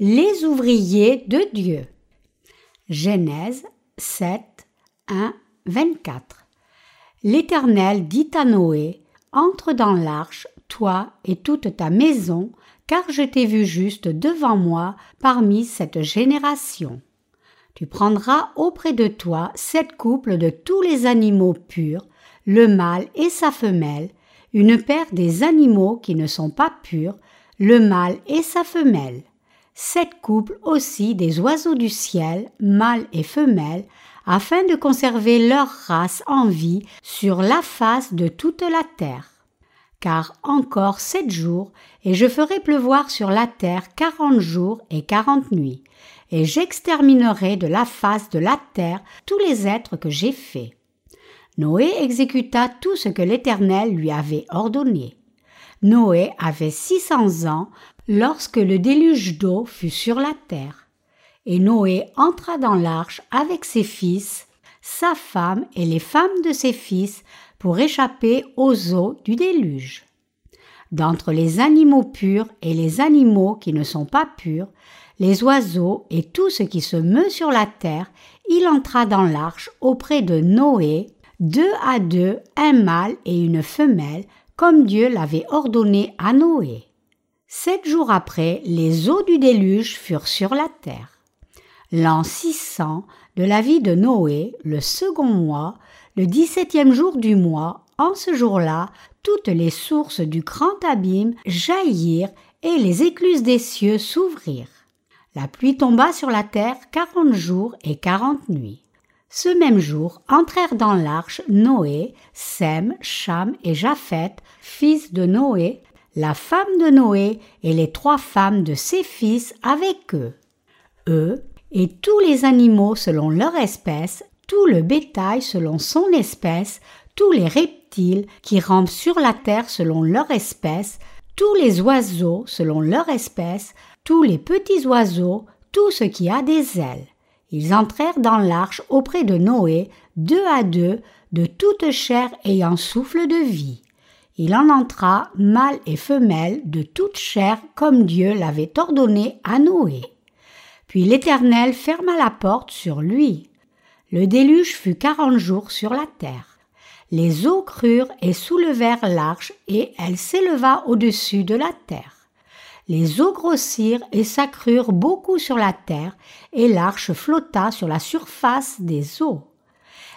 Les ouvriers de Dieu. Genèse 7, 1, 24. L'Éternel dit à Noé Entre dans l'arche, toi et toute ta maison, car je t'ai vu juste devant moi parmi cette génération. Tu prendras auprès de toi sept couples de tous les animaux purs, le mâle et sa femelle, une paire des animaux qui ne sont pas purs, le mâle et sa femelle, sept couples aussi des oiseaux du ciel, mâles et femelles, afin de conserver leur race en vie sur la face de toute la terre. Car encore sept jours, et je ferai pleuvoir sur la terre quarante jours et quarante nuits, et j'exterminerai de la face de la terre tous les êtres que j'ai faits. Noé exécuta tout ce que l'Éternel lui avait ordonné. Noé avait six cents ans lorsque le déluge d'eau fut sur la terre. Et Noé entra dans l'arche avec ses fils, sa femme et les femmes de ses fils pour échapper aux eaux du déluge. D'entre les animaux purs et les animaux qui ne sont pas purs, les oiseaux et tout ce qui se meut sur la terre, il entra dans l'arche auprès de Noé deux à deux, un mâle et une femelle, comme Dieu l'avait ordonné à Noé. Sept jours après, les eaux du déluge furent sur la terre. L'an 600 de la vie de Noé, le second mois, le dix-septième jour du mois, en ce jour-là, toutes les sources du grand abîme jaillirent et les écluses des cieux s'ouvrirent. La pluie tomba sur la terre quarante jours et quarante nuits. Ce même jour entrèrent dans l'arche Noé, Sem, Cham et Japheth, fils de Noé, la femme de Noé et les trois femmes de ses fils avec eux. Eux et tous les animaux selon leur espèce, tout le bétail selon son espèce, tous les reptiles qui rampent sur la terre selon leur espèce, tous les oiseaux selon leur espèce, tous les petits oiseaux, tout ce qui a des ailes. Ils entrèrent dans l'arche auprès de Noé, deux à deux, de toute chair ayant souffle de vie. Il en entra, mâle et femelle, de toute chair, comme Dieu l'avait ordonné à Noé. Puis l'Éternel ferma la porte sur lui. Le déluge fut quarante jours sur la terre. Les eaux crurent et soulevèrent l'arche, et elle s'éleva au-dessus de la terre les eaux grossirent et s'accrurent beaucoup sur la terre, et l'arche flotta sur la surface des eaux.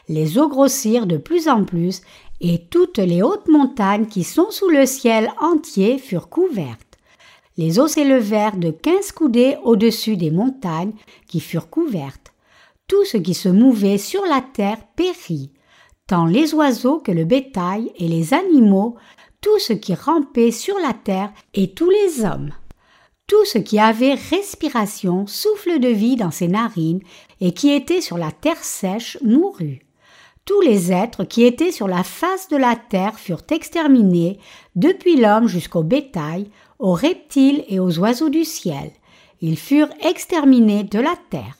Les eaux grossirent de plus en plus, et toutes les hautes montagnes qui sont sous le ciel entier furent couvertes. Les eaux s'élevèrent de quinze coudées au-dessus des montagnes qui furent couvertes. Tout ce qui se mouvait sur la terre périt, tant les oiseaux que le bétail et les animaux, tout ce qui rampait sur la terre et tous les hommes. Tout ce qui avait respiration, souffle de vie dans ses narines et qui était sur la terre sèche mourut. Tous les êtres qui étaient sur la face de la terre furent exterminés, depuis l'homme jusqu'au bétail, aux reptiles et aux oiseaux du ciel. Ils furent exterminés de la terre.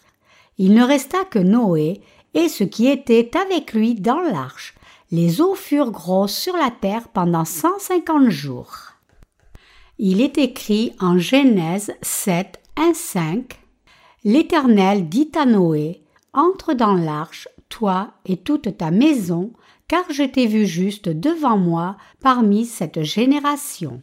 Il ne resta que Noé et ce qui était avec lui dans l'arche, les eaux furent grosses sur la terre pendant cent cinquante jours. Il est écrit en Genèse 7, 1, 5 L'Éternel dit à Noé Entre dans l'arche, toi et toute ta maison, car je t'ai vu juste devant moi parmi cette génération.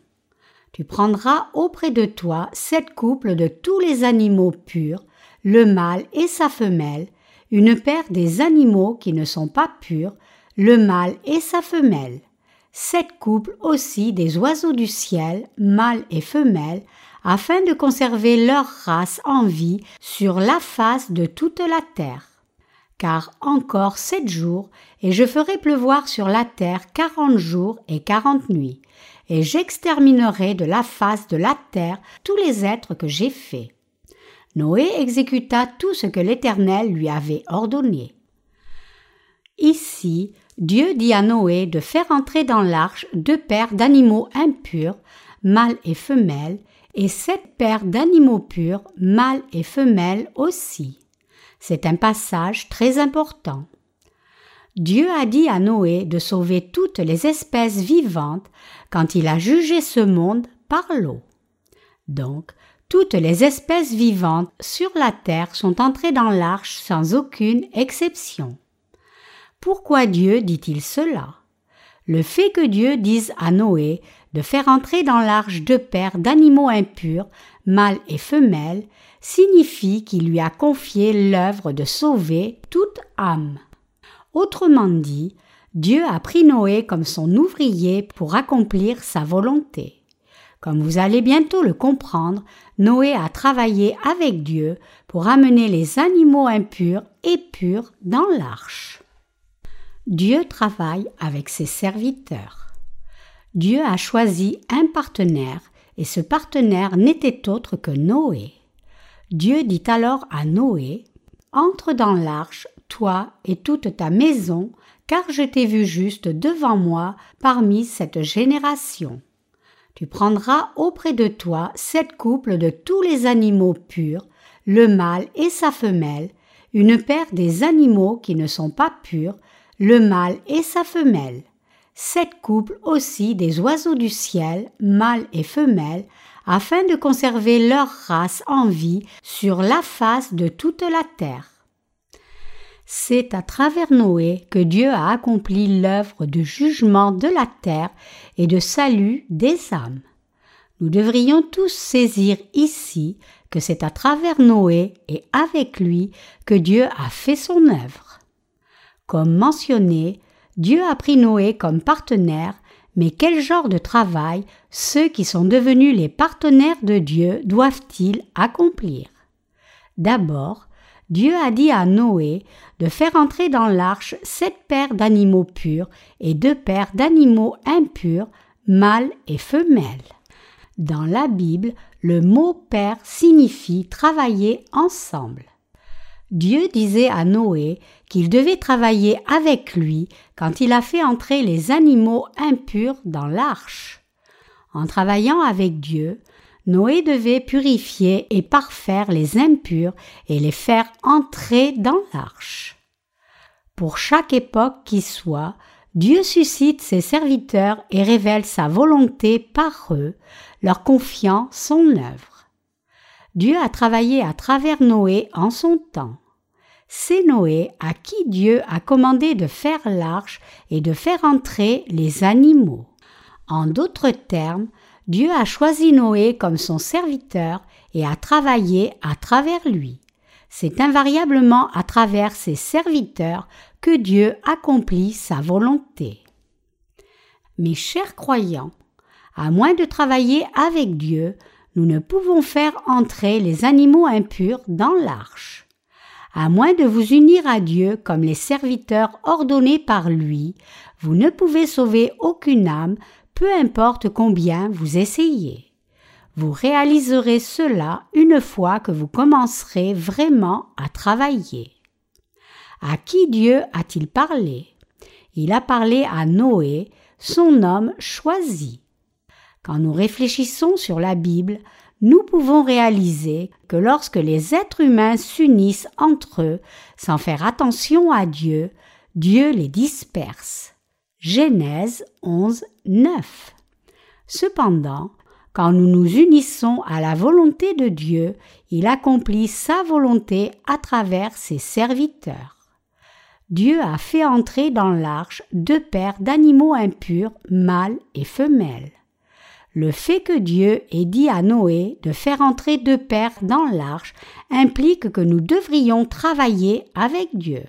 Tu prendras auprès de toi sept couples de tous les animaux purs, le mâle et sa femelle, une paire des animaux qui ne sont pas purs, le mâle et sa femelle, sept couples aussi des oiseaux du ciel, mâles et femelles, afin de conserver leur race en vie sur la face de toute la terre. Car encore sept jours, et je ferai pleuvoir sur la terre quarante jours et quarante nuits, et j'exterminerai de la face de la terre tous les êtres que j'ai faits. Noé exécuta tout ce que l'Éternel lui avait ordonné. Ici, Dieu dit à Noé de faire entrer dans l'arche deux paires d'animaux impurs, mâles et femelles, et sept paires d'animaux purs, mâles et femelles aussi. C'est un passage très important. Dieu a dit à Noé de sauver toutes les espèces vivantes quand il a jugé ce monde par l'eau. Donc, Toutes les espèces vivantes sur la terre sont entrées dans l'arche sans aucune exception. Pourquoi Dieu dit-il cela? Le fait que Dieu dise à Noé de faire entrer dans l'arche deux paires d'animaux impurs, mâles et femelles, signifie qu'il lui a confié l'œuvre de sauver toute âme. Autrement dit, Dieu a pris Noé comme son ouvrier pour accomplir sa volonté. Comme vous allez bientôt le comprendre, Noé a travaillé avec Dieu pour amener les animaux impurs et purs dans l'arche. Dieu travaille avec ses serviteurs. Dieu a choisi un partenaire et ce partenaire n'était autre que Noé. Dieu dit alors à Noé Entre dans l'arche, toi et toute ta maison, car je t'ai vu juste devant moi parmi cette génération. Tu prendras auprès de toi sept couples de tous les animaux purs, le mâle et sa femelle, une paire des animaux qui ne sont pas purs, le mâle et sa femelle. Sept couples aussi des oiseaux du ciel, mâles et femelles, afin de conserver leur race en vie sur la face de toute la terre. C'est à travers Noé que Dieu a accompli l'œuvre de jugement de la terre et de salut des âmes. Nous devrions tous saisir ici que c'est à travers Noé et avec lui que Dieu a fait son œuvre. Comme mentionné, Dieu a pris Noé comme partenaire, mais quel genre de travail ceux qui sont devenus les partenaires de Dieu doivent-ils accomplir? D'abord, Dieu a dit à Noé de faire entrer dans l'arche sept paires d'animaux purs et deux paires d'animaux impurs, mâles et femelles. Dans la Bible, le mot père signifie travailler ensemble. Dieu disait à Noé qu'il devait travailler avec lui quand il a fait entrer les animaux impurs dans l'arche. En travaillant avec Dieu, Noé devait purifier et parfaire les impurs et les faire entrer dans l'arche. Pour chaque époque qui soit, Dieu suscite ses serviteurs et révèle sa volonté par eux, leur confiant son œuvre. Dieu a travaillé à travers Noé en son temps c'est Noé à qui Dieu a commandé de faire l'arche et de faire entrer les animaux. En d'autres termes, Dieu a choisi Noé comme son serviteur et a travaillé à travers lui. C'est invariablement à travers ses serviteurs que Dieu accomplit sa volonté. Mes chers croyants, à moins de travailler avec Dieu, nous ne pouvons faire entrer les animaux impurs dans l'arche à moins de vous unir à Dieu comme les serviteurs ordonnés par lui, vous ne pouvez sauver aucune âme, peu importe combien vous essayez. Vous réaliserez cela une fois que vous commencerez vraiment à travailler. À qui Dieu a-t-il parlé? Il a parlé à Noé, son homme choisi. Quand nous réfléchissons sur la Bible, nous pouvons réaliser que lorsque les êtres humains s'unissent entre eux sans faire attention à Dieu, Dieu les disperse. Genèse 11, 9. Cependant, quand nous nous unissons à la volonté de Dieu, il accomplit sa volonté à travers ses serviteurs. Dieu a fait entrer dans l'arche deux paires d'animaux impurs, mâles et femelles. Le fait que Dieu ait dit à Noé de faire entrer deux pères dans l'arche implique que nous devrions travailler avec Dieu.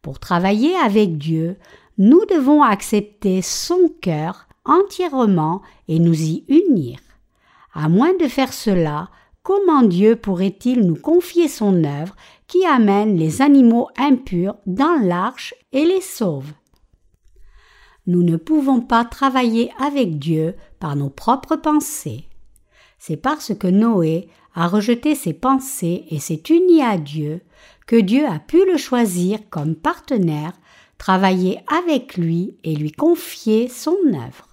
Pour travailler avec Dieu, nous devons accepter son cœur entièrement et nous y unir. À moins de faire cela, comment Dieu pourrait-il nous confier son œuvre qui amène les animaux impurs dans l'arche et les sauve? Nous ne pouvons pas travailler avec Dieu par nos propres pensées. C'est parce que Noé a rejeté ses pensées et s'est uni à Dieu que Dieu a pu le choisir comme partenaire, travailler avec lui et lui confier son œuvre.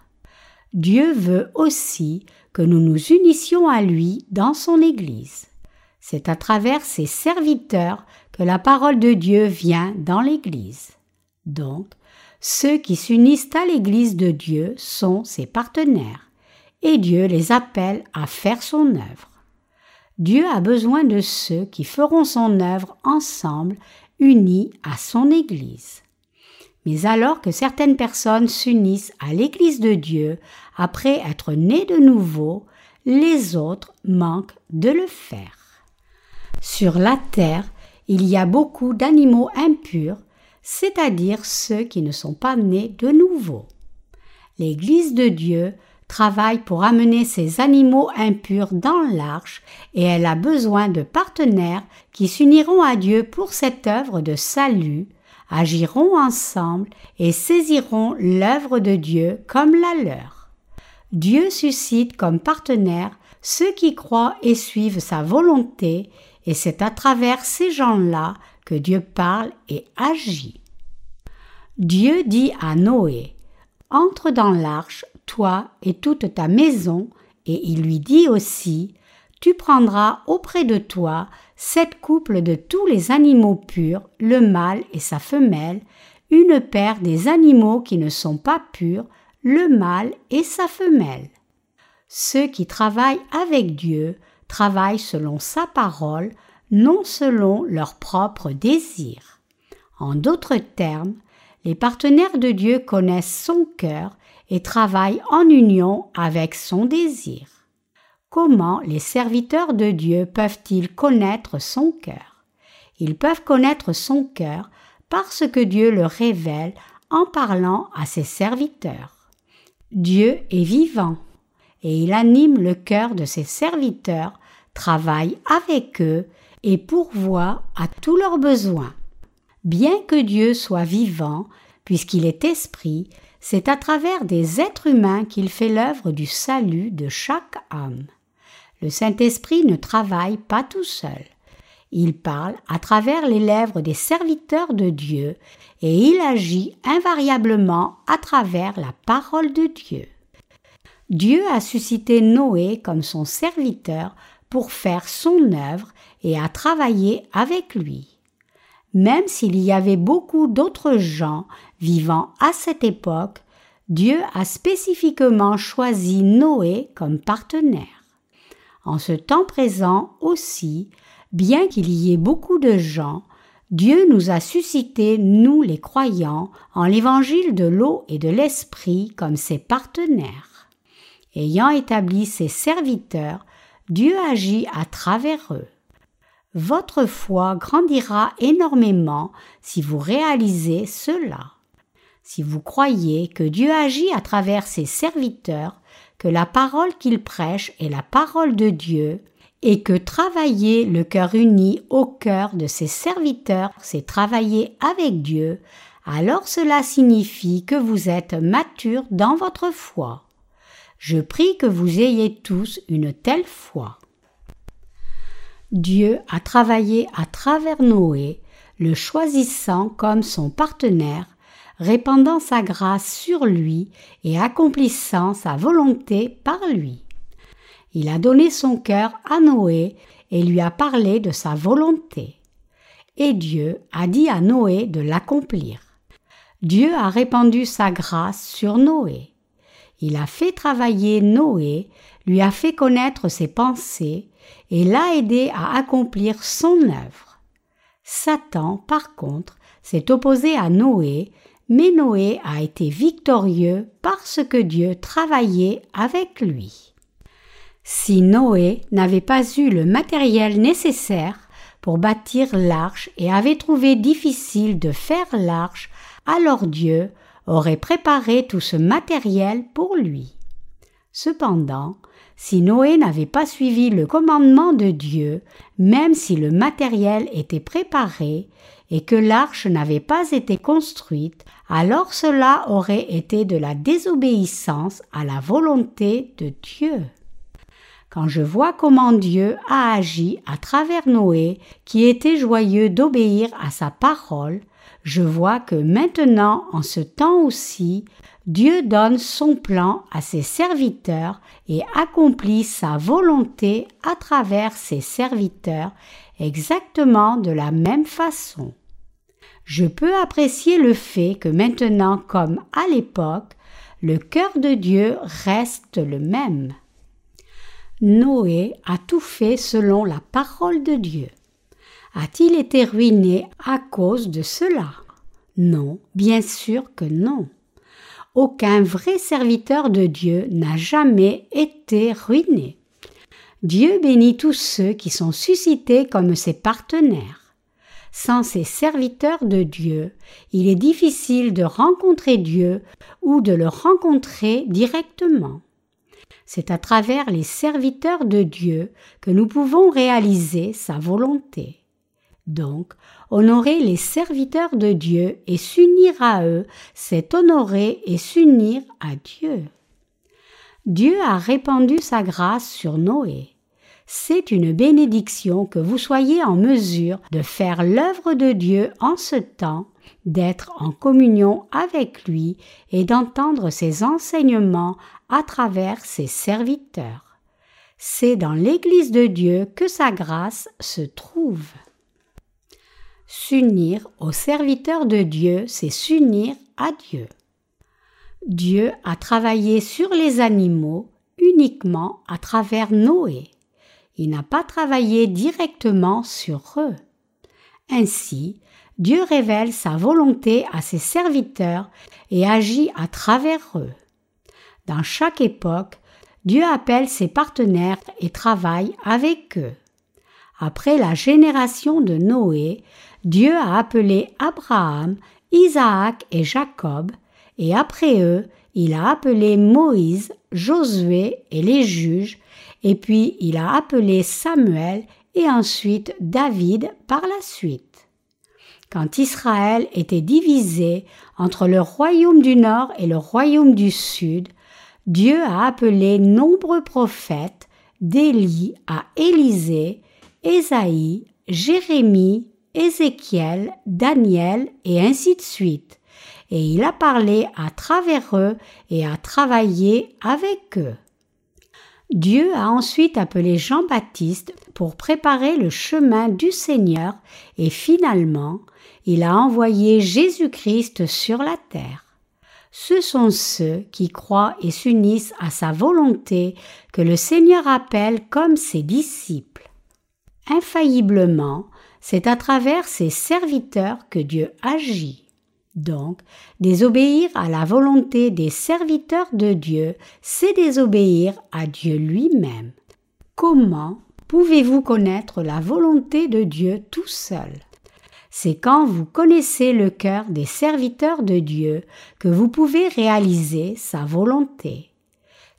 Dieu veut aussi que nous nous unissions à lui dans son Église. C'est à travers ses serviteurs que la parole de Dieu vient dans l'Église. Donc, ceux qui s'unissent à l'Église de Dieu sont ses partenaires, et Dieu les appelle à faire son œuvre. Dieu a besoin de ceux qui feront son œuvre ensemble, unis à son Église. Mais alors que certaines personnes s'unissent à l'Église de Dieu après être nées de nouveau, les autres manquent de le faire. Sur la terre, il y a beaucoup d'animaux impurs, c'est-à-dire ceux qui ne sont pas nés de nouveau. L'Église de Dieu travaille pour amener ces animaux impurs dans l'arche et elle a besoin de partenaires qui s'uniront à Dieu pour cette œuvre de salut, agiront ensemble et saisiront l'œuvre de Dieu comme la leur. Dieu suscite comme partenaires ceux qui croient et suivent sa volonté et c'est à travers ces gens-là Dieu parle et agit. Dieu dit à Noé Entre dans l'arche, toi et toute ta maison, et il lui dit aussi Tu prendras auprès de toi sept couples de tous les animaux purs, le mâle et sa femelle, une paire des animaux qui ne sont pas purs, le mâle et sa femelle. Ceux qui travaillent avec Dieu travaillent selon sa parole, non selon leur propre désir. En d'autres termes, les partenaires de Dieu connaissent son cœur et travaillent en union avec son désir. Comment les serviteurs de Dieu peuvent-ils connaître son cœur? Ils peuvent connaître son cœur parce que Dieu le révèle en parlant à ses serviteurs. Dieu est vivant et il anime le cœur de ses serviteurs, travaille avec eux et pourvoit à tous leurs besoins. Bien que Dieu soit vivant, puisqu'il est esprit, c'est à travers des êtres humains qu'il fait l'œuvre du salut de chaque âme. Le Saint-Esprit ne travaille pas tout seul. Il parle à travers les lèvres des serviteurs de Dieu et il agit invariablement à travers la parole de Dieu. Dieu a suscité Noé comme son serviteur pour faire son œuvre et a travaillé avec lui. Même s'il y avait beaucoup d'autres gens vivant à cette époque, Dieu a spécifiquement choisi Noé comme partenaire. En ce temps présent aussi, bien qu'il y ait beaucoup de gens, Dieu nous a suscité, nous les croyants, en l'évangile de l'eau et de l'esprit comme ses partenaires. Ayant établi ses serviteurs, Dieu agit à travers eux. Votre foi grandira énormément si vous réalisez cela. Si vous croyez que Dieu agit à travers ses serviteurs, que la parole qu'il prêche est la parole de Dieu, et que travailler le cœur uni au cœur de ses serviteurs, c'est travailler avec Dieu, alors cela signifie que vous êtes mature dans votre foi. Je prie que vous ayez tous une telle foi. Dieu a travaillé à travers Noé, le choisissant comme son partenaire, répandant sa grâce sur lui et accomplissant sa volonté par lui. Il a donné son cœur à Noé et lui a parlé de sa volonté. Et Dieu a dit à Noé de l'accomplir. Dieu a répandu sa grâce sur Noé. Il a fait travailler Noé, lui a fait connaître ses pensées et l'a aidé à accomplir son œuvre. Satan, par contre, s'est opposé à Noé, mais Noé a été victorieux parce que Dieu travaillait avec lui. Si Noé n'avait pas eu le matériel nécessaire pour bâtir l'arche et avait trouvé difficile de faire l'arche, alors Dieu aurait préparé tout ce matériel pour lui. Cependant, si Noé n'avait pas suivi le commandement de Dieu, même si le matériel était préparé et que l'arche n'avait pas été construite, alors cela aurait été de la désobéissance à la volonté de Dieu. Quand je vois comment Dieu a agi à travers Noé, qui était joyeux d'obéir à sa parole, je vois que maintenant, en ce temps aussi, Dieu donne son plan à ses serviteurs et accomplit sa volonté à travers ses serviteurs exactement de la même façon. Je peux apprécier le fait que maintenant comme à l'époque, le cœur de Dieu reste le même. Noé a tout fait selon la parole de Dieu. A-t-il été ruiné à cause de cela? Non, bien sûr que non. Aucun vrai serviteur de Dieu n'a jamais été ruiné. Dieu bénit tous ceux qui sont suscités comme ses partenaires. Sans ces serviteurs de Dieu, il est difficile de rencontrer Dieu ou de le rencontrer directement. C'est à travers les serviteurs de Dieu que nous pouvons réaliser sa volonté. Donc, honorer les serviteurs de Dieu et s'unir à eux, c'est honorer et s'unir à Dieu. Dieu a répandu sa grâce sur Noé. C'est une bénédiction que vous soyez en mesure de faire l'œuvre de Dieu en ce temps, d'être en communion avec lui et d'entendre ses enseignements à travers ses serviteurs. C'est dans l'Église de Dieu que sa grâce se trouve. S'unir aux serviteurs de Dieu, c'est s'unir à Dieu. Dieu a travaillé sur les animaux uniquement à travers Noé. Il n'a pas travaillé directement sur eux. Ainsi, Dieu révèle sa volonté à ses serviteurs et agit à travers eux. Dans chaque époque, Dieu appelle ses partenaires et travaille avec eux. Après la génération de Noé, Dieu a appelé Abraham, Isaac et Jacob, et après eux, il a appelé Moïse, Josué et les juges, et puis il a appelé Samuel et ensuite David par la suite. Quand Israël était divisé entre le royaume du nord et le royaume du sud, Dieu a appelé nombreux prophètes d'Élie à Élisée, Ésaïe, Jérémie, Ézéchiel, Daniel et ainsi de suite. Et il a parlé à travers eux et a travaillé avec eux. Dieu a ensuite appelé Jean-Baptiste pour préparer le chemin du Seigneur et finalement il a envoyé Jésus-Christ sur la terre. Ce sont ceux qui croient et s'unissent à sa volonté que le Seigneur appelle comme ses disciples. Infailliblement, c'est à travers ses serviteurs que Dieu agit. Donc, désobéir à la volonté des serviteurs de Dieu, c'est désobéir à Dieu lui-même. Comment pouvez-vous connaître la volonté de Dieu tout seul? C'est quand vous connaissez le cœur des serviteurs de Dieu que vous pouvez réaliser sa volonté.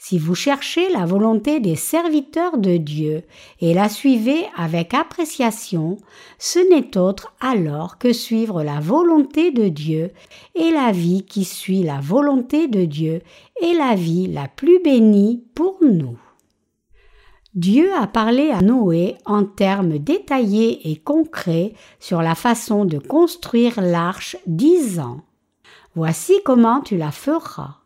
Si vous cherchez la volonté des serviteurs de Dieu et la suivez avec appréciation, ce n'est autre alors que suivre la volonté de Dieu et la vie qui suit la volonté de Dieu est la vie la plus bénie pour nous. Dieu a parlé à Noé en termes détaillés et concrets sur la façon de construire l'arche disant Voici comment tu la feras.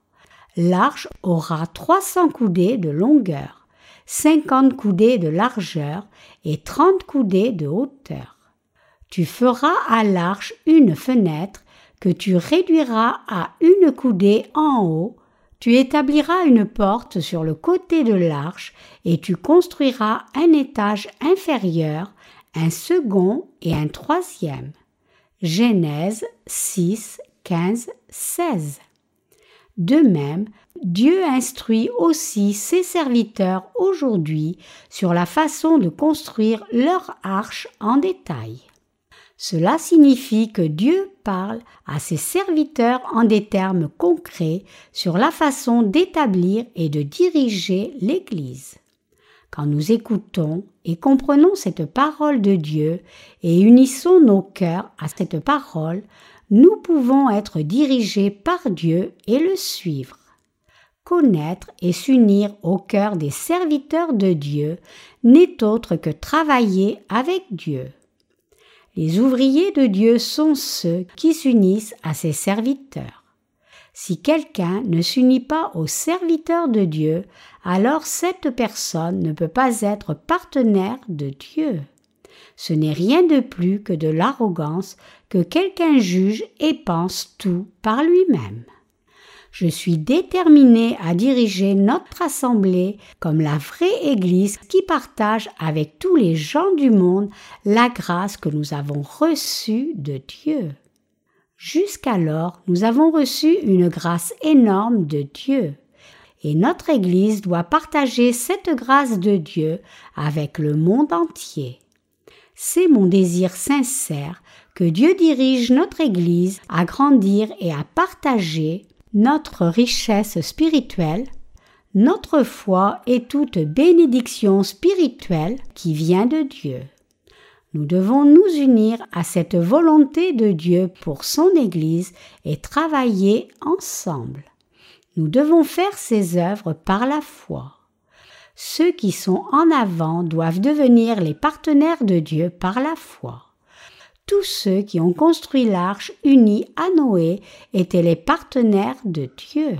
L'arche aura 300 coudées de longueur, 50 coudées de largeur et 30 coudées de hauteur. Tu feras à l'arche une fenêtre que tu réduiras à une coudée en haut, tu établiras une porte sur le côté de l'arche et tu construiras un étage inférieur, un second et un troisième. Genèse 6, 15, 16. De même, Dieu instruit aussi ses serviteurs aujourd'hui sur la façon de construire leur arche en détail. Cela signifie que Dieu parle à ses serviteurs en des termes concrets sur la façon d'établir et de diriger l'Église. Quand nous écoutons et comprenons cette parole de Dieu et unissons nos cœurs à cette parole, nous pouvons être dirigés par Dieu et le suivre. Connaître et s'unir au cœur des serviteurs de Dieu n'est autre que travailler avec Dieu. Les ouvriers de Dieu sont ceux qui s'unissent à ses serviteurs. Si quelqu'un ne s'unit pas aux serviteurs de Dieu, alors cette personne ne peut pas être partenaire de Dieu. Ce n'est rien de plus que de l'arrogance que quelqu'un juge et pense tout par lui-même. Je suis déterminé à diriger notre assemblée comme la vraie Église qui partage avec tous les gens du monde la grâce que nous avons reçue de Dieu. Jusqu'alors, nous avons reçu une grâce énorme de Dieu. Et notre Église doit partager cette grâce de Dieu avec le monde entier. C'est mon désir sincère que Dieu dirige notre Église à grandir et à partager notre richesse spirituelle, notre foi et toute bénédiction spirituelle qui vient de Dieu. Nous devons nous unir à cette volonté de Dieu pour son Église et travailler ensemble. Nous devons faire ces œuvres par la foi. Ceux qui sont en avant doivent devenir les partenaires de Dieu par la foi tous ceux qui ont construit l'arche unie à Noé étaient les partenaires de Dieu.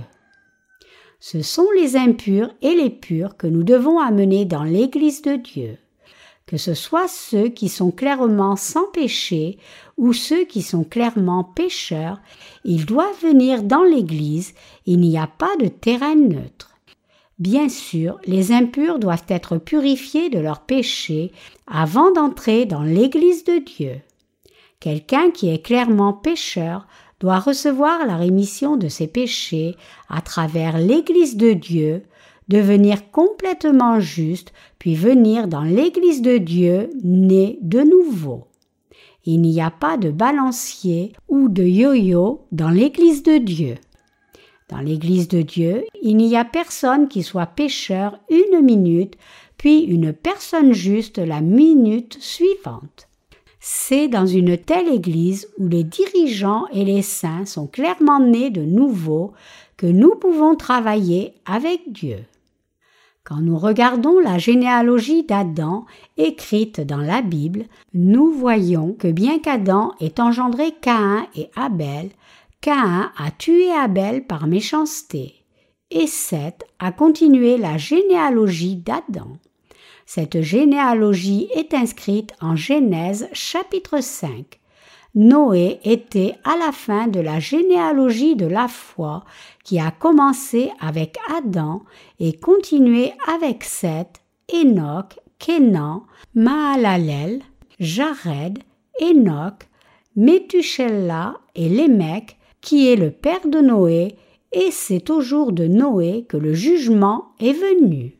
Ce sont les impurs et les purs que nous devons amener dans l'Église de Dieu, que ce soit ceux qui sont clairement sans péché ou ceux qui sont clairement pécheurs, ils doivent venir dans l'Église, il n'y a pas de terrain neutre. Bien sûr, les impurs doivent être purifiés de leurs péchés avant d'entrer dans l'Église de Dieu. Quelqu'un qui est clairement pécheur doit recevoir la rémission de ses péchés à travers l'Église de Dieu, devenir complètement juste, puis venir dans l'Église de Dieu né de nouveau. Il n'y a pas de balancier ou de yo-yo dans l'Église de Dieu. Dans l'Église de Dieu, il n'y a personne qui soit pécheur une minute, puis une personne juste la minute suivante. C'est dans une telle Église où les dirigeants et les saints sont clairement nés de nouveau que nous pouvons travailler avec Dieu. Quand nous regardons la généalogie d'Adam écrite dans la Bible, nous voyons que bien qu'Adam ait engendré Caïn et Abel, Caïn a tué Abel par méchanceté, et Seth a continué la généalogie d'Adam. Cette généalogie est inscrite en Genèse chapitre 5. Noé était à la fin de la généalogie de la foi qui a commencé avec Adam et continué avec Seth, Enoch, Kénan, Mahalalel, Jared, Enoch, Methuselah et Lémec, qui est le père de Noé, et c'est au jour de Noé que le jugement est venu.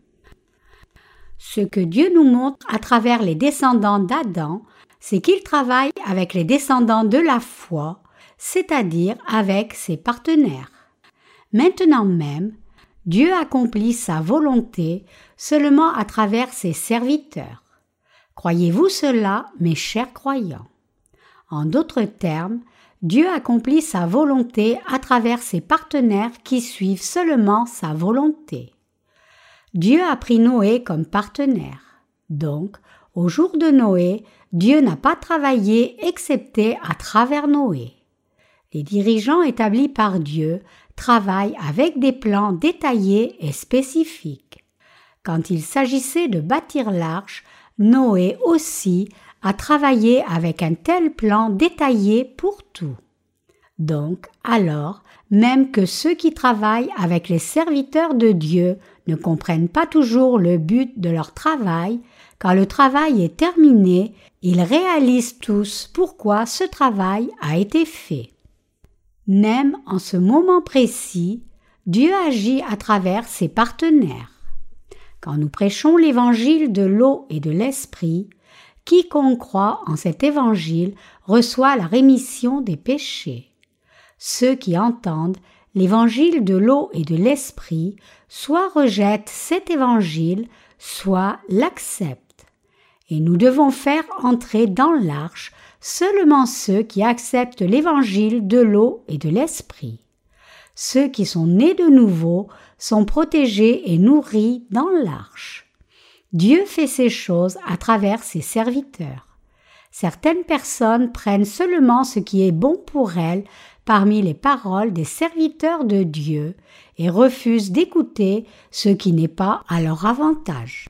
Ce que Dieu nous montre à travers les descendants d'Adam, c'est qu'il travaille avec les descendants de la foi, c'est-à-dire avec ses partenaires. Maintenant même, Dieu accomplit sa volonté seulement à travers ses serviteurs. Croyez-vous cela, mes chers croyants? En d'autres termes, Dieu accomplit sa volonté à travers ses partenaires qui suivent seulement sa volonté. Dieu a pris Noé comme partenaire. Donc, au jour de Noé, Dieu n'a pas travaillé excepté à travers Noé. Les dirigeants établis par Dieu travaillent avec des plans détaillés et spécifiques. Quand il s'agissait de bâtir l'arche, Noé aussi a travaillé avec un tel plan détaillé pour tout. Donc, alors, même que ceux qui travaillent avec les serviteurs de Dieu ne comprennent pas toujours le but de leur travail, quand le travail est terminé, ils réalisent tous pourquoi ce travail a été fait. Même en ce moment précis, Dieu agit à travers ses partenaires. Quand nous prêchons l'évangile de l'eau et de l'esprit, quiconque croit en cet évangile reçoit la rémission des péchés. Ceux qui entendent l'évangile de l'eau et de l'esprit soit rejettent cet évangile, soit l'acceptent. Et nous devons faire entrer dans l'arche seulement ceux qui acceptent l'évangile de l'eau et de l'esprit. Ceux qui sont nés de nouveau sont protégés et nourris dans l'arche. Dieu fait ces choses à travers ses serviteurs. Certaines personnes prennent seulement ce qui est bon pour elles parmi les paroles des serviteurs de Dieu et refusent d'écouter ce qui n'est pas à leur avantage.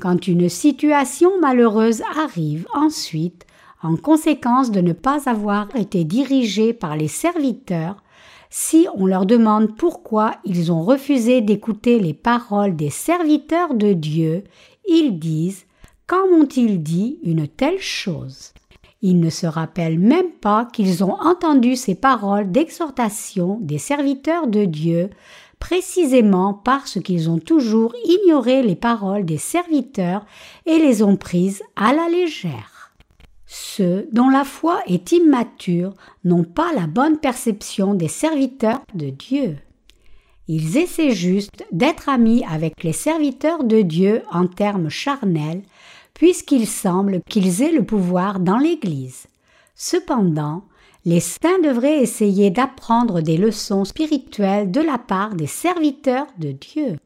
Quand une situation malheureuse arrive ensuite, en conséquence de ne pas avoir été dirigée par les serviteurs, si on leur demande pourquoi ils ont refusé d'écouter les paroles des serviteurs de Dieu, ils disent Quand m'ont-ils dit une telle chose? Ils ne se rappellent même pas qu'ils ont entendu ces paroles d'exhortation des serviteurs de Dieu précisément parce qu'ils ont toujours ignoré les paroles des serviteurs et les ont prises à la légère. Ceux dont la foi est immature n'ont pas la bonne perception des serviteurs de Dieu. Ils essaient juste d'être amis avec les serviteurs de Dieu en termes charnels, puisqu'il semble qu'ils aient le pouvoir dans l'Église. Cependant, les saints devraient essayer d'apprendre des leçons spirituelles de la part des serviteurs de Dieu.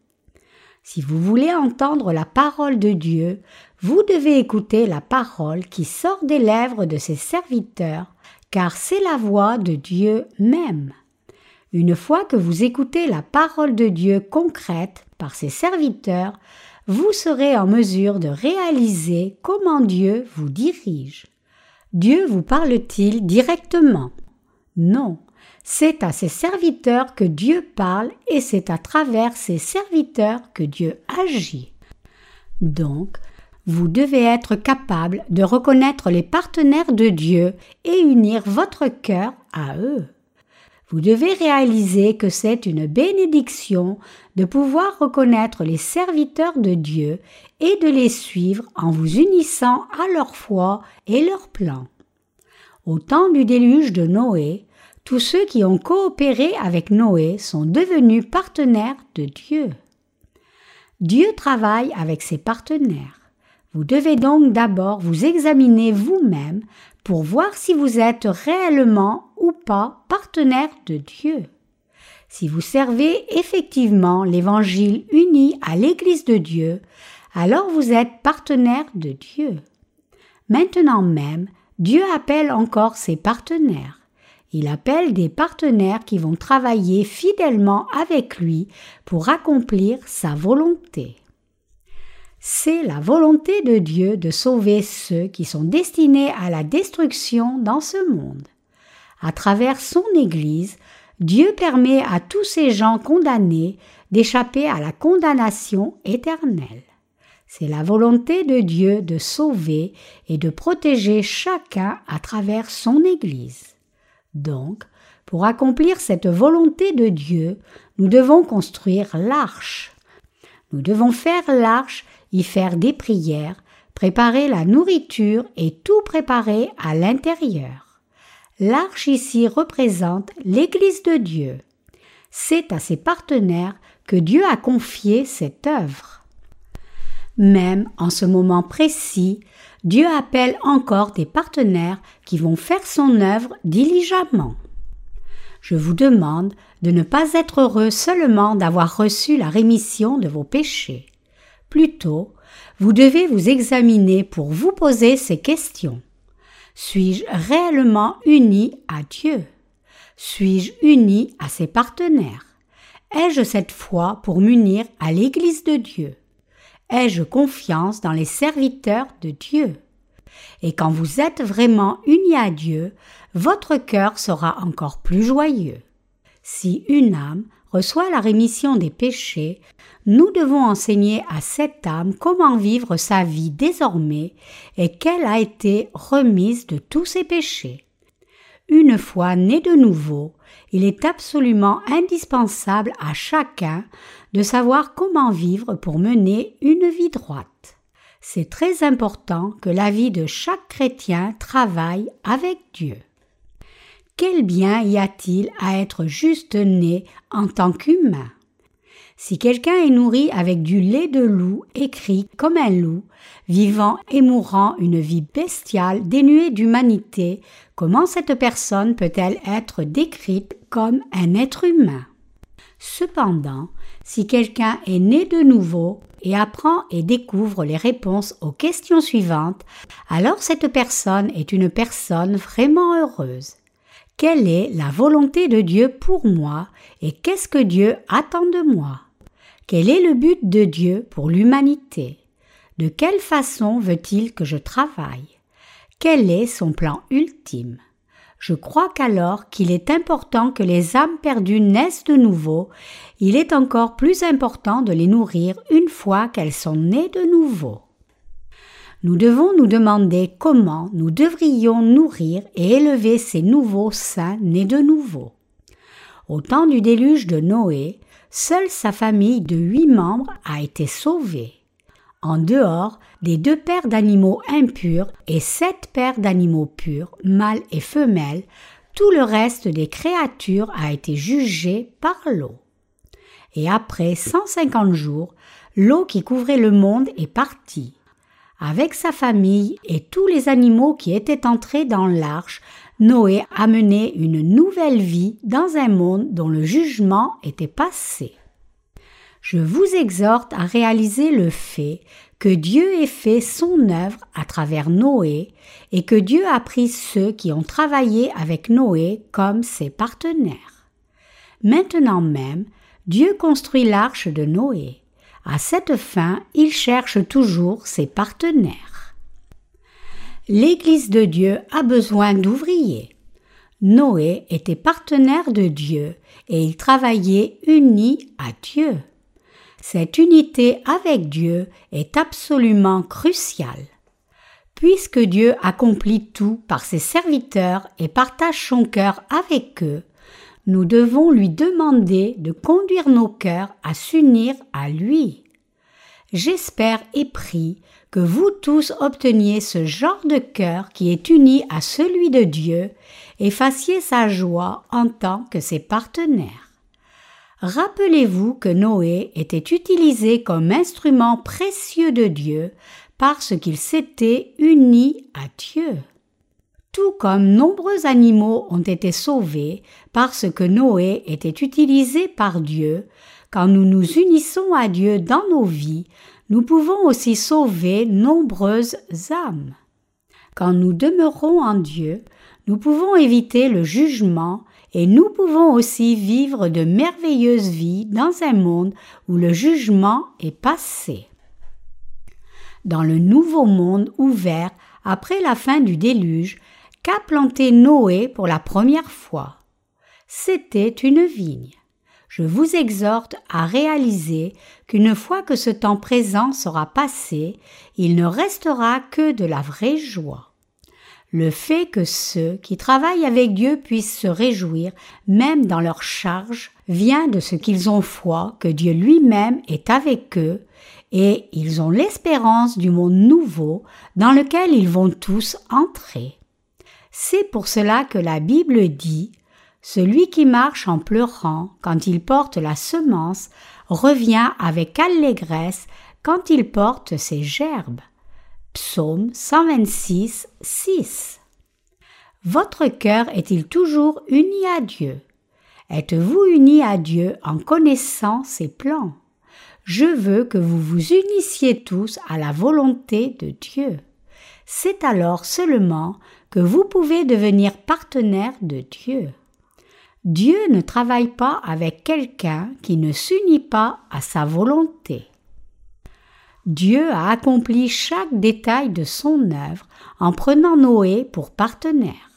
Si vous voulez entendre la parole de Dieu, vous devez écouter la parole qui sort des lèvres de ses serviteurs, car c'est la voix de Dieu même. Une fois que vous écoutez la parole de Dieu concrète par ses serviteurs, vous serez en mesure de réaliser comment Dieu vous dirige. Dieu vous parle-t-il directement? Non, c'est à ses serviteurs que Dieu parle et c'est à travers ses serviteurs que Dieu agit. Donc, vous devez être capable de reconnaître les partenaires de Dieu et unir votre cœur à eux. Vous devez réaliser que c'est une bénédiction de pouvoir reconnaître les serviteurs de Dieu et de les suivre en vous unissant à leur foi et leur plan. Au temps du déluge de Noé, tous ceux qui ont coopéré avec Noé sont devenus partenaires de Dieu. Dieu travaille avec ses partenaires. Vous devez donc d'abord vous examiner vous-même pour voir si vous êtes réellement ou pas partenaire de Dieu. Si vous servez effectivement l'Évangile uni à l'Église de Dieu, alors vous êtes partenaire de Dieu. Maintenant même, Dieu appelle encore ses partenaires. Il appelle des partenaires qui vont travailler fidèlement avec lui pour accomplir sa volonté. C'est la volonté de Dieu de sauver ceux qui sont destinés à la destruction dans ce monde. À travers son Église, Dieu permet à tous ces gens condamnés d'échapper à la condamnation éternelle. C'est la volonté de Dieu de sauver et de protéger chacun à travers son Église. Donc, pour accomplir cette volonté de Dieu, nous devons construire l'arche. Nous devons faire l'arche y faire des prières, préparer la nourriture et tout préparer à l'intérieur. L'arche ici représente l'Église de Dieu. C'est à ses partenaires que Dieu a confié cette œuvre. Même en ce moment précis, Dieu appelle encore des partenaires qui vont faire son œuvre diligemment. Je vous demande de ne pas être heureux seulement d'avoir reçu la rémission de vos péchés. Plutôt, vous devez vous examiner pour vous poser ces questions. Suis-je réellement uni à Dieu? Suis-je uni à ses partenaires? Ai-je cette foi pour m'unir à l'Église de Dieu? Ai-je confiance dans les serviteurs de Dieu? Et quand vous êtes vraiment unis à Dieu, votre cœur sera encore plus joyeux. Si une âme reçoit la rémission des péchés, nous devons enseigner à cette âme comment vivre sa vie désormais et qu'elle a été remise de tous ses péchés. Une fois née de nouveau, il est absolument indispensable à chacun de savoir comment vivre pour mener une vie droite. C'est très important que la vie de chaque chrétien travaille avec Dieu. Quel bien y a-t-il à être juste né en tant qu'humain? Si quelqu'un est nourri avec du lait de loup, écrit comme un loup, vivant et mourant une vie bestiale dénuée d'humanité, comment cette personne peut-elle être décrite comme un être humain? Cependant, si quelqu'un est né de nouveau et apprend et découvre les réponses aux questions suivantes, alors cette personne est une personne vraiment heureuse. Quelle est la volonté de Dieu pour moi et qu'est-ce que Dieu attend de moi? Quel est le but de Dieu pour l'humanité? De quelle façon veut-il que je travaille? Quel est son plan ultime? Je crois qu'alors qu'il est important que les âmes perdues naissent de nouveau, il est encore plus important de les nourrir une fois qu'elles sont nées de nouveau. Nous devons nous demander comment nous devrions nourrir et élever ces nouveaux saints nés de nouveau. Au temps du déluge de Noé, seule sa famille de huit membres a été sauvée. En dehors des deux paires d'animaux impurs et sept paires d'animaux purs, mâles et femelles, tout le reste des créatures a été jugé par l'eau. Et après 150 jours, l'eau qui couvrait le monde est partie. Avec sa famille et tous les animaux qui étaient entrés dans l'arche, Noé a mené une nouvelle vie dans un monde dont le jugement était passé je vous exhorte à réaliser le fait que Dieu ait fait son œuvre à travers Noé et que Dieu a pris ceux qui ont travaillé avec Noé comme ses partenaires. Maintenant même, Dieu construit l'arche de Noé. À cette fin, il cherche toujours ses partenaires. L'Église de Dieu a besoin d'ouvriers. Noé était partenaire de Dieu et il travaillait uni à Dieu. Cette unité avec Dieu est absolument cruciale. Puisque Dieu accomplit tout par ses serviteurs et partage son cœur avec eux, nous devons lui demander de conduire nos cœurs à s'unir à lui. J'espère et prie que vous tous obteniez ce genre de cœur qui est uni à celui de Dieu et fassiez sa joie en tant que ses partenaires. Rappelez-vous que Noé était utilisé comme instrument précieux de Dieu parce qu'il s'était uni à Dieu. Comme nombreux animaux ont été sauvés parce que Noé était utilisé par Dieu, quand nous nous unissons à Dieu dans nos vies, nous pouvons aussi sauver nombreuses âmes. Quand nous demeurons en Dieu, nous pouvons éviter le jugement et nous pouvons aussi vivre de merveilleuses vies dans un monde où le jugement est passé. Dans le nouveau monde ouvert après la fin du déluge, qu'a planté Noé pour la première fois C'était une vigne. Je vous exhorte à réaliser qu'une fois que ce temps présent sera passé, il ne restera que de la vraie joie. Le fait que ceux qui travaillent avec Dieu puissent se réjouir, même dans leur charge, vient de ce qu'ils ont foi que Dieu lui-même est avec eux, et ils ont l'espérance du monde nouveau dans lequel ils vont tous entrer. C'est pour cela que la Bible dit Celui qui marche en pleurant quand il porte la semence revient avec allégresse quand il porte ses gerbes. Psaume 126, 6. Votre cœur est-il toujours uni à Dieu? Êtes-vous uni à Dieu en connaissant ses plans? Je veux que vous vous unissiez tous à la volonté de Dieu. C'est alors seulement que vous pouvez devenir partenaire de Dieu. Dieu ne travaille pas avec quelqu'un qui ne s'unit pas à sa volonté. Dieu a accompli chaque détail de son œuvre en prenant Noé pour partenaire.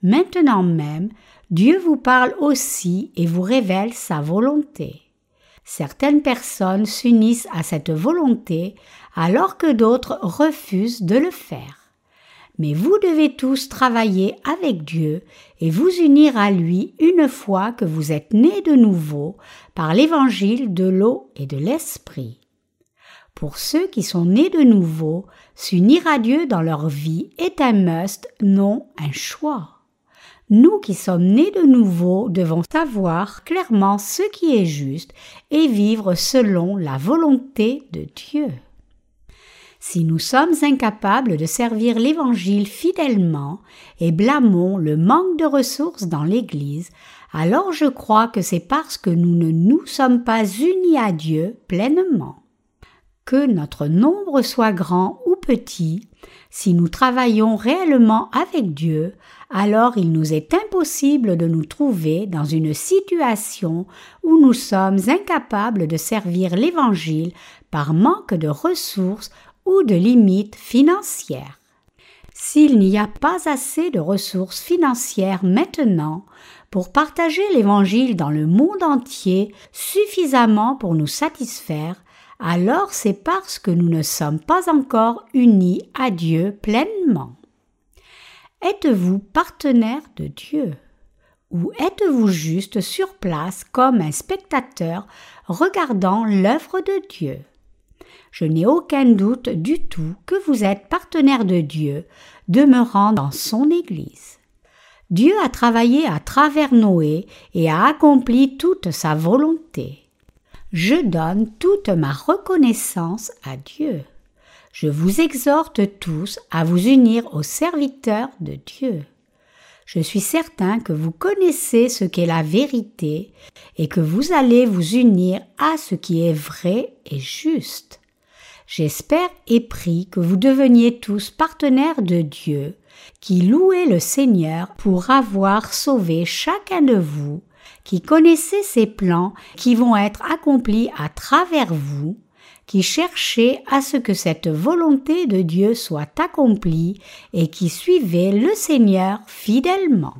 Maintenant même, Dieu vous parle aussi et vous révèle sa volonté. Certaines personnes s'unissent à cette volonté alors que d'autres refusent de le faire. Mais vous devez tous travailler avec Dieu et vous unir à lui une fois que vous êtes nés de nouveau par l'évangile de l'eau et de l'esprit. Pour ceux qui sont nés de nouveau, s'unir à Dieu dans leur vie est un must, non un choix. Nous qui sommes nés de nouveau devons savoir clairement ce qui est juste et vivre selon la volonté de Dieu. Si nous sommes incapables de servir l'Évangile fidèlement et blâmons le manque de ressources dans l'Église, alors je crois que c'est parce que nous ne nous sommes pas unis à Dieu pleinement. Que notre nombre soit grand ou petit, si nous travaillons réellement avec Dieu, alors il nous est impossible de nous trouver dans une situation où nous sommes incapables de servir l'Évangile par manque de ressources ou de limites financières. S'il n'y a pas assez de ressources financières maintenant pour partager l'Évangile dans le monde entier suffisamment pour nous satisfaire, alors c'est parce que nous ne sommes pas encore unis à Dieu pleinement. Êtes-vous partenaire de Dieu Ou êtes-vous juste sur place comme un spectateur regardant l'œuvre de Dieu? Je n'ai aucun doute du tout que vous êtes partenaire de Dieu, demeurant dans son Église. Dieu a travaillé à travers Noé et a accompli toute sa volonté. Je donne toute ma reconnaissance à Dieu. Je vous exhorte tous à vous unir aux serviteurs de Dieu. Je suis certain que vous connaissez ce qu'est la vérité et que vous allez vous unir à ce qui est vrai et juste. J'espère et prie que vous deveniez tous partenaires de Dieu, qui louez le Seigneur pour avoir sauvé chacun de vous, qui connaissez ses plans qui vont être accomplis à travers vous, qui cherchez à ce que cette volonté de Dieu soit accomplie et qui suivez le Seigneur fidèlement.